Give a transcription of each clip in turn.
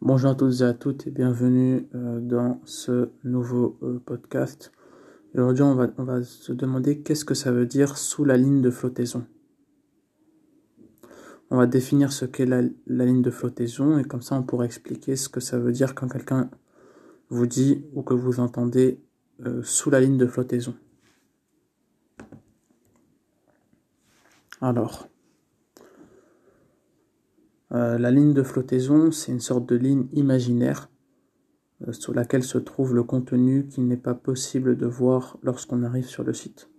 Bonjour à toutes et à toutes et bienvenue euh, dans ce nouveau euh, podcast. Aujourd'hui, on va, se demander qu'est-ce que ça veut dire sous la ligne de flottaison. On va définir ce qu'est la, ligne de flottaison et comme ça on pourra expliquer ce que ça veut dire quand quelqu'un vous dit ou que vous entendez euh, sous la ligne de flottaison. Alors, euh, la ligne de flottaison, c'est une sorte de ligne imaginaire euh, sur laquelle se trouve le contenu qu'il n'est pas possible de voir lorsqu'on arrive sur le site.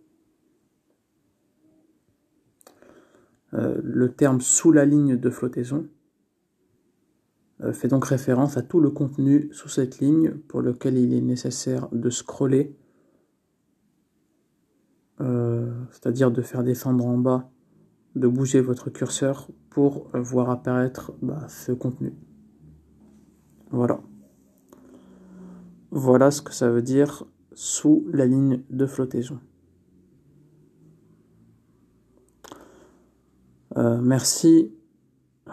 Euh, le terme sous la ligne de flottaison fait donc référence à tout le contenu sous cette ligne pour lequel il est nécessaire de scroller, c'est-à-dire de faire descendre en bas de bouger votre curseur pour euh, voir apparaître bah, ce contenu. Voilà. Voilà ce que ça veut dire sous la ligne de flottaison. Euh, merci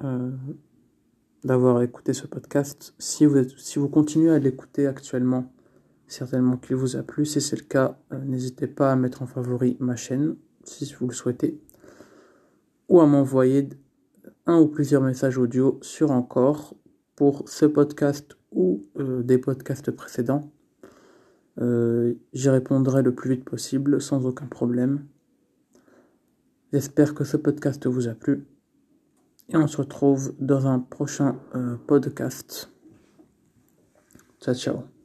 euh, d'avoir écouté ce podcast. Si vous, si vous continuez à l'écouter actuellement, certainement qu'il vous a plu. Si c'est le cas, n'hésitez pas à mettre en favori ma chaîne, si vous le souhaitez ou à m'envoyer un ou plusieurs messages audio sur encore pour ce podcast ou euh, des podcasts précédents. Euh, j'y répondrai le plus vite possible sans aucun problème. J'espère que ce podcast vous a plu et on se retrouve dans un prochain euh, podcast. Ciao ciao.